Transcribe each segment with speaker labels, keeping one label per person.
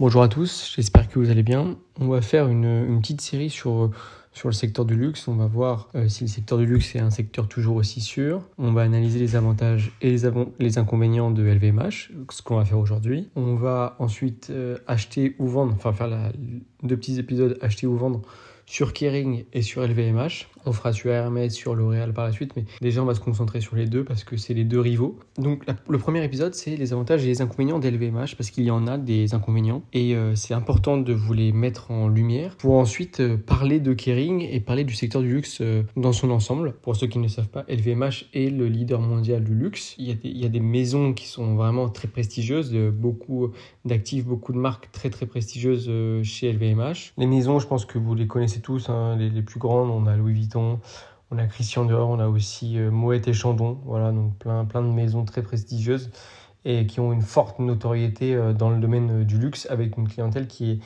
Speaker 1: Bonjour à tous, j'espère que vous allez bien. On va faire une, petite série sur, le secteur du luxe. On va voir euh, si le secteur du luxe est un secteur toujours aussi sûr. On va analyser les avantages et les, inconvénients de LVMH, ce qu'on va faire aujourd'hui. On va ensuite euh, acheter ou vendre, enfin faire deux petits épisodes acheter ou vendre sur Kering et sur LVMH. On fera sur Hermès, sur L'Oréal par la suite, mais déjà on va se concentrer sur les deux parce que c'est les deux rivaux. Donc le premier épisode, c'est les avantages et les inconvénients d'LVMH parce qu'il y en a des inconvénients et euh, c'est important de vous les mettre en lumière pour ensuite euh, parler de Kering et parler du secteur du luxe euh, dans son ensemble. Pour ceux qui ne savent pas, LVMH est le leader mondial du luxe. Il y a des, il y a des maisons qui sont vraiment très prestigieuses, beaucoup d'actifs, beaucoup de marques très très prestigieuses chez LVMH. Les maisons, je pense que vous les connaissez tous, hein, les, plus grandes, on a Louis Vuitton on a Christian Dior, on a aussi euh, Moët et Chandon, voilà, donc plein, plein de maisons très prestigieuses et qui ont une forte notoriété euh, dans le domaine euh, du luxe avec une clientèle qui est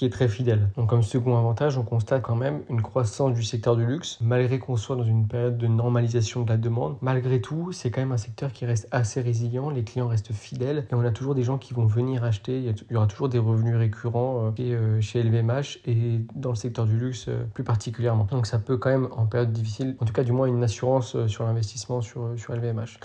Speaker 1: qui est très fidèle. Donc comme second avantage, on constate quand même une croissance du secteur du luxe, malgré qu'on soit dans une période de normalisation de la demande. Malgré tout, c'est quand même un secteur qui reste assez résilient, les clients restent fidèles et on a toujours des gens qui vont venir acheter, il y aura toujours des revenus récurrents euh, chez LVMH et dans le secteur du luxe euh, plus particulièrement. Donc ça peut quand même en période difficile, en tout cas du moins une assurance euh, sur l'investissement sur, LVMH.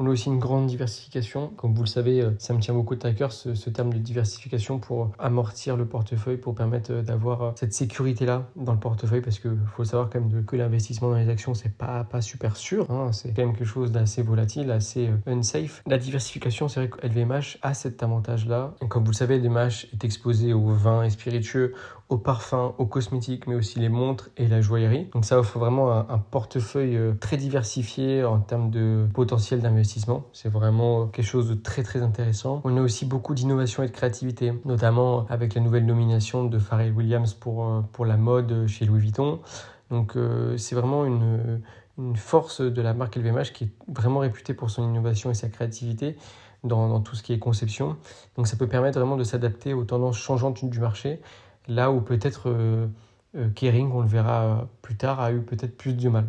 Speaker 1: On a aussi une grande diversification. Comme vous le savez, ça me tient beaucoup de cœur ce terme de diversification pour amortir le portefeuille pour permettre euh, d'avoir euh, cette sécurité-là dans le portefeuille parce qu'il faut savoir quand même que l'investissement dans les actions, c'est pas, pas super sûr. Hein. c'est quand même quelque chose d'assez volatile, assez euh, unsafe. La diversification, c'est vrai que LVMH a cet avantage-là. Comme vous le savez, LVMH est exposé aux vins et spiritueux, aux parfums, aux cosmétiques, mais aussi les montres et la joaillerie. Donc ça offre vraiment un, portefeuille très diversifié en termes de potentiel d'investissement. C'est vraiment quelque chose de très très intéressant. On a aussi beaucoup d'innovation et de créativité, notamment avec la nouvelle nomination de Pharrell Williams pour, euh, pour la mode chez Louis Vuitton. Donc euh, c'est vraiment une, une force de la marque LVMH qui est vraiment réputée pour son innovation et sa créativité. Dans, tout ce qui est conception. Donc ça peut permettre vraiment de s'adapter aux tendances changeantes du marché là où peut-être euh, euh, Kering, on le verra plus tard, a eu peut-être plus de mal.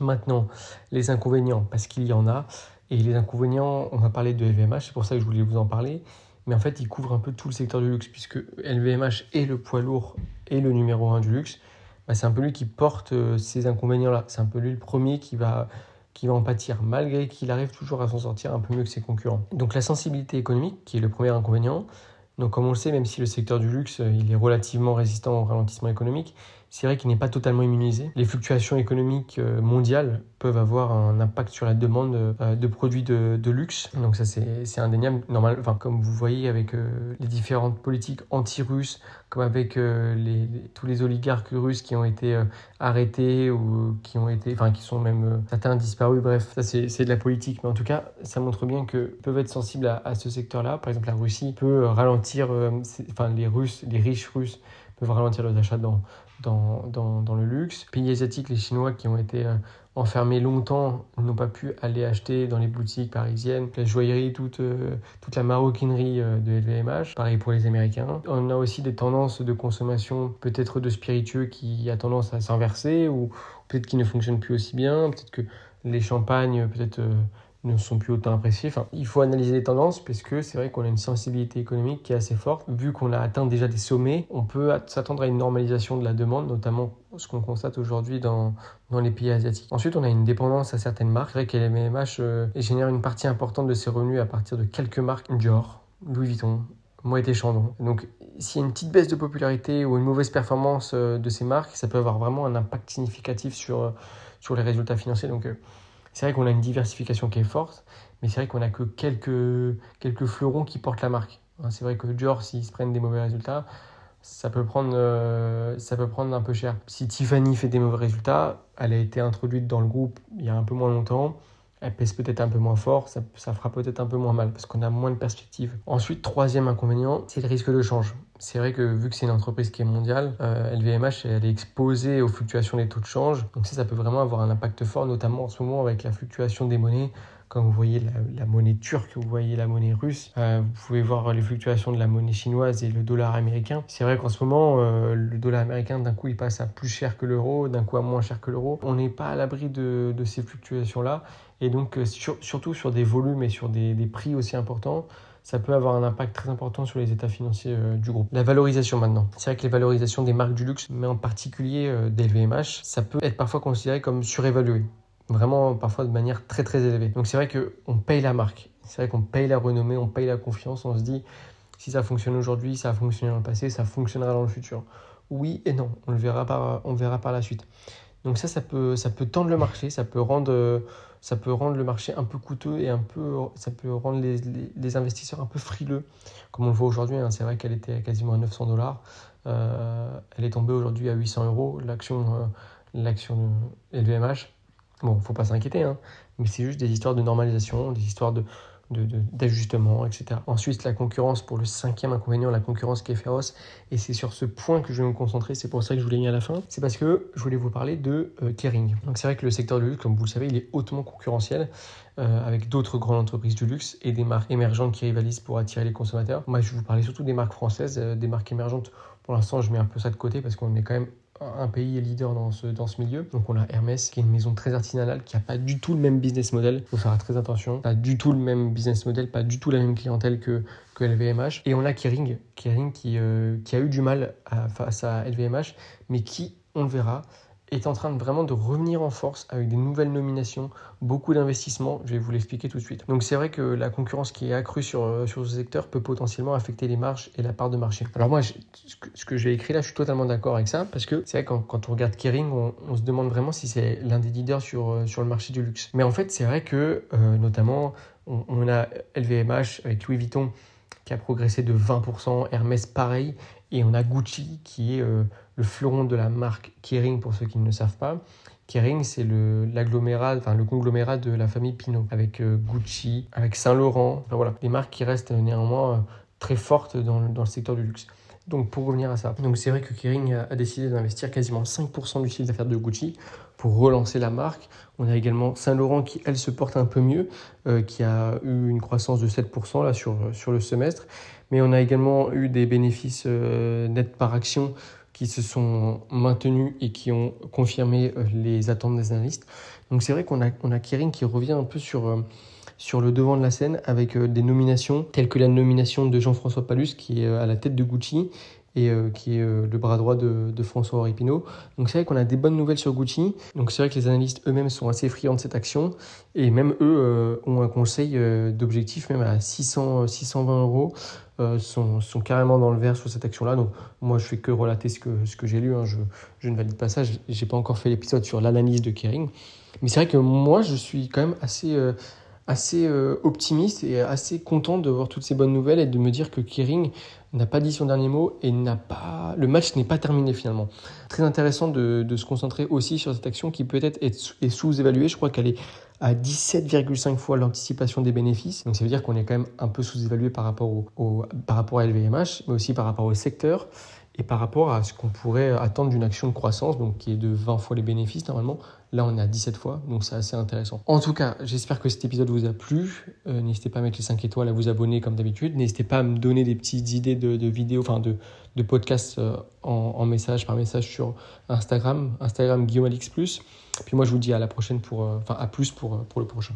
Speaker 1: Maintenant, les inconvénients, parce qu'il y en a, et les inconvénients, on va parler de LVMH, c'est pour ça que je voulais vous en parler, mais en fait, il couvre un peu tout le secteur du luxe, puisque LVMH est le poids lourd et le numéro un du luxe. Bah, c'est un peu lui qui porte euh, ces inconvénients-là. C'est un peu lui le premier qui qui va en pâtir, malgré qu'il arrive toujours à s'en sortir un peu mieux que ses concurrents. Donc la sensibilité économique, qui est le premier inconvénient, donc comme on le sait, même si le secteur du luxe euh, est relativement résistant au ralentissement économique, c'est vrai qu'il n'est pas totalement immunisé. Les fluctuations économiques euh, mondiales peuvent avoir un impact sur la demande euh, de produits de, luxe. Donc ça, c'est indéniable. Normal, enfin, comme vous voyez avec euh, les différentes politiques anti-russes, comme avec les, tous les oligarques russes qui ont été arrêtés ou qui ont été, enfin, qui sont même certains disparus. Bref, ça, c'est de la politique. Mais en tout cas, ça montre bien que peuvent être sensibles à, à ce secteur-là. Par exemple, la Russie peut ralentir, enfin, les Russes, les riches Russes peuvent ralentir leurs achats dans, le luxe. Pays asiatiques, les Chinois qui ont été euh, enfermés longtemps n'ont pas pu aller acheter dans les boutiques parisiennes la joaillerie, toute, euh, toute la maroquinerie euh, de LVMH. Pareil pour les Américains. On a aussi des tendances de consommation peut-être de spiritueux qui a tendance à s'inverser ou peut-être qui ne fonctionnent plus aussi bien. Peut-être que les champagnes, peut-être ne sont plus autant appréciés. Il faut analyser les tendances parce que c'est vrai qu'on a une sensibilité économique qui est assez forte. Vu qu'on a atteint déjà des sommets, on peut s'attendre à une normalisation de la demande, notamment ce qu'on constate aujourd'hui dans, dans les pays asiatiques. Ensuite, on a une dépendance à certaines marques. C'est vrai que LVMH euh, génère une partie importante de ses revenus à partir de quelques marques, Dior, Louis Vuitton, Moët et Chandon. Donc, s'il y a une petite baisse de popularité ou une mauvaise performance euh, de ces marques, ça peut avoir vraiment un impact significatif sur, euh, sur les résultats financiers. Donc, c'est vrai qu'on a une diversification qui est forte, mais c'est vrai qu'on a que quelques, fleurons qui portent la marque. Hein, c'est vrai que Dior, s'ils se prennent des mauvais résultats, euh, ça peut prendre un peu cher. Si Tiffany fait des mauvais résultats, elle a été introduite dans le groupe il y a un peu moins longtemps, elle pèse peut-être un peu moins fort, ça, fera peut-être un peu moins mal parce qu'on a moins de perspectives. Ensuite, troisième inconvénient, c'est le risque de change. C'est vrai que vu que c'est une entreprise qui est mondiale, LVMH euh, elle est exposée aux fluctuations des taux de change. Donc ça, ça peut vraiment avoir un impact fort, notamment en ce moment avec la fluctuation des monnaies. Comme vous voyez la, monnaie turque, vous voyez la monnaie russe, euh, vous pouvez voir les fluctuations de la monnaie chinoise et le dollar américain. C'est vrai qu'en ce moment, euh, le dollar américain, d'un coup, il passe à plus cher que l'euro, d'un coup à moins cher que l'euro. On n'est pas à l'abri de, ces fluctuations-là. Et donc, surtout sur des volumes et sur des prix aussi importants, ça peut avoir un impact très important sur les états financiers euh, du groupe. La valorisation maintenant. C'est vrai que les valorisations des marques du luxe, mais en particulier euh, d'LVMH, ça peut être parfois considéré comme surévalué. Vraiment, parfois de manière très très élevée. Donc c'est vrai qu'on paye la marque. C'est vrai qu'on paye la renommée, on paye la confiance. On se dit, si ça fonctionne aujourd'hui, ça a fonctionné dans le passé, ça fonctionnera dans le futur. Oui et non, on le verra par, on verra par la suite. Donc ça, ça peut, ça peut tendre le marché, ça peut rendre ça peut rendre le marché un peu coûteux et un peu, ça peut rendre les, investisseurs un peu frileux, comme on le voit aujourd'hui. Hein. c'est vrai qu'elle était quasiment à 900 dollars. Euh, elle est tombée aujourd'hui à 800 euros, l'action, euh, l'action LVMH. Bon, faut pas s'inquiéter, hein, mais c'est juste des histoires de normalisation, des histoires de, d'ajustement, etc. Ensuite, la concurrence, pour le cinquième inconvénient, la concurrence qui est féroce, et c'est sur ce point que je vais me concentrer, c'est pour ça que je vous l'ai mis à la fin, c'est parce que je voulais vous parler de euh, Kering. Donc c'est vrai que le secteur du luxe, comme vous le savez, il est hautement concurrentiel, euh, avec d'autres grandes entreprises du luxe et des marques émergentes qui rivalisent pour attirer les consommateurs. Moi, je vais vous parler surtout des marques françaises, euh, des marques émergentes. Pour l'instant, je mets un peu ça de côté parce qu'on est quand même un pays est leader dans ce, dans ce milieu. Donc on a Hermès, qui est une maison très artisanale, qui n'a pas du tout le même business model. Il faut faire très attention. Pas du tout le même business model, pas du tout la même clientèle que, que LVMH. Et on a Kering, Kering qui, euh, qui a eu du mal face à LVMH, mais qui, on le verra, est en train de vraiment de revenir en force avec des nouvelles nominations, beaucoup d'investissements. Je vais vous l'expliquer tout de suite. Donc c'est vrai que la concurrence qui est accrue sur, euh, sur ce secteur peut potentiellement affecter les marges et la part de marché. Alors moi, ce que j'ai écrit là, je suis totalement d'accord avec ça parce que c'est vrai quand, quand on regarde Kering, on, se demande vraiment si c'est l'un des leaders sur, euh, sur le marché du luxe. Mais en fait, c'est vrai que euh, notamment, on, on a LVMH avec Louis Vuitton qui a progressé de 20%, Hermès pareil, et on a Gucci qui est le fleuron de la marque Kering pour ceux qui ne le savent pas. Kering, c'est enfin le conglomérat de la famille Pinot, avec euh, Gucci, avec Saint Laurent. Enfin, voilà, des marques qui restent néanmoins euh, très fortes dans, le secteur du luxe. Donc pour revenir à ça, c'est vrai que Kering a, décidé d'investir quasiment 5% du chiffre d'affaires de Gucci pour relancer la marque. On a également Saint Laurent qui elle se porte un peu mieux, euh, qui a eu une croissance de 7% là sur sur le semestre, mais on a également eu des bénéfices nets par action qui se sont maintenus et qui ont confirmé euh, les attentes des analystes. Donc c'est vrai qu'on a, on a Kering qui revient un peu sur, euh, sur le devant de la scène avec euh, des nominations telles que la nomination de Jean-François Palus qui est à la tête de Gucci et qui est le bras droit de, François Oripino. Donc c'est vrai qu'on a des bonnes nouvelles sur Gucci. Donc c'est vrai que les analystes eux-mêmes sont assez friands de cette action et même eux ont un conseil d'objectif même à 600, 620 euros euh, sont, carrément dans le vert sur cette action-là. Donc moi, je fais que relater ce que, j'ai lu. Hein. Je, je, ne valide pas ça. Je n'ai pas encore fait l'épisode sur l'analyse de Kering. Mais c'est vrai que moi, je suis quand même assez, euh, assez euh, optimiste et assez content de voir toutes ces bonnes nouvelles et de me dire que Kering n'a pas dit son dernier mot et n'a pas le match n'est pas terminé finalement. Très intéressant de, se concentrer aussi sur cette action qui peut-être est sous-évaluée. Je crois qu'elle est à 17,5 fois l'anticipation des bénéfices. Donc ça veut dire qu'on est quand même un peu sous-évalué par, rapport au, par rapport à LVMH, mais aussi par rapport au secteur et par rapport à ce qu'on pourrait attendre d'une action de croissance, donc qui est de 20 fois les bénéfices normalement. Là, on est à 17 fois, donc c'est assez intéressant. En tout cas, j'espère que cet épisode vous a plu. Euh, n'hésitez pas à mettre les 5 étoiles, à vous abonner comme d'habitude. N'hésitez pas à me donner des petites idées de, vidéos, enfin de, podcasts euh, en, message, par message sur Instagram, Instagram Guillaume Alix Plus. Puis moi, je vous dis à la prochaine pour, euh, enfin à plus pour, pour le prochain.